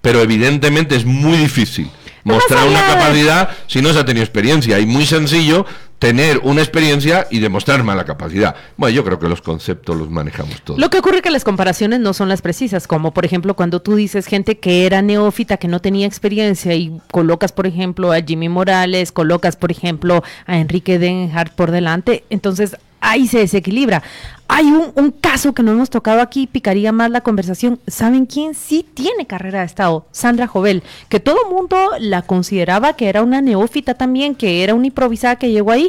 pero evidentemente es muy difícil mostrar una capacidad si no se ha tenido experiencia, y muy sencillo tener una experiencia y demostrar mala capacidad. Bueno, yo creo que los conceptos los manejamos todos. Lo que ocurre es que las comparaciones no son las precisas, como por ejemplo cuando tú dices gente que era neófita, que no tenía experiencia y colocas por ejemplo a Jimmy Morales, colocas por ejemplo a Enrique Denhardt por delante, entonces ahí se desequilibra. Hay un, caso que no hemos tocado aquí, picaría más la conversación. ¿Saben quién sí tiene carrera de Estado? Sandra Jovel, que todo mundo la consideraba que era una neófita también, que era una improvisada que llegó ahí,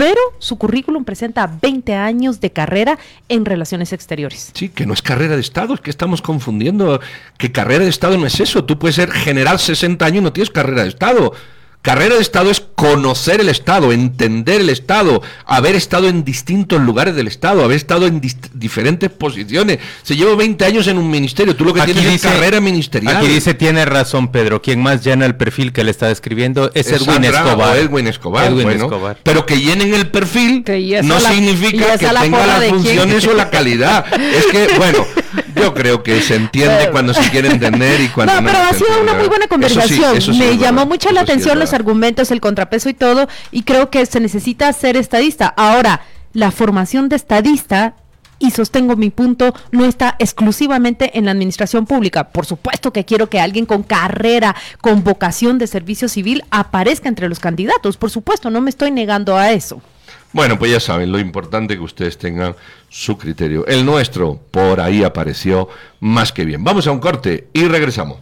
pero su currículum presenta 20 años de carrera en relaciones exteriores. Sí, que no es carrera de Estado, es que estamos confundiendo que carrera de Estado no es eso. Tú puedes ser general 60 años y no tienes carrera de Estado. Carrera de Estado es conocer el Estado, entender el Estado, haber estado en distintos lugares del Estado, haber estado en diferentes posiciones. Se lleva 20 años en un ministerio, tú lo que tienes es carrera ministerial. Aquí dice, tiene razón Pedro, quien más llena el perfil que le está describiendo es, Es Edwin Sandra Escobar. Edwin Escobar, Edwin bueno, Escobar. pero que llenen el perfil no la- significa que la tenga las funciones o la calidad. Es que, bueno, yo creo que se entiende cuando se quiere entender y cuando no, no. pero ha sido una muy buena Eso sí, conversación. eso sí Me llamó verdad, mucho eso la sí atención los argumentos, el contrapeso y todo, y creo que se necesita ser estadista. Ahora, la formación de estadista, y sostengo mi punto, no está exclusivamente en la administración pública. Por supuesto que quiero que alguien con carrera, con vocación de servicio civil, aparezca entre los candidatos. Por supuesto, no me estoy negando a eso. Bueno, pues ya saben, lo importante que ustedes tengan su criterio. El nuestro por ahí apareció más que bien. Vamos a un corte y regresamos.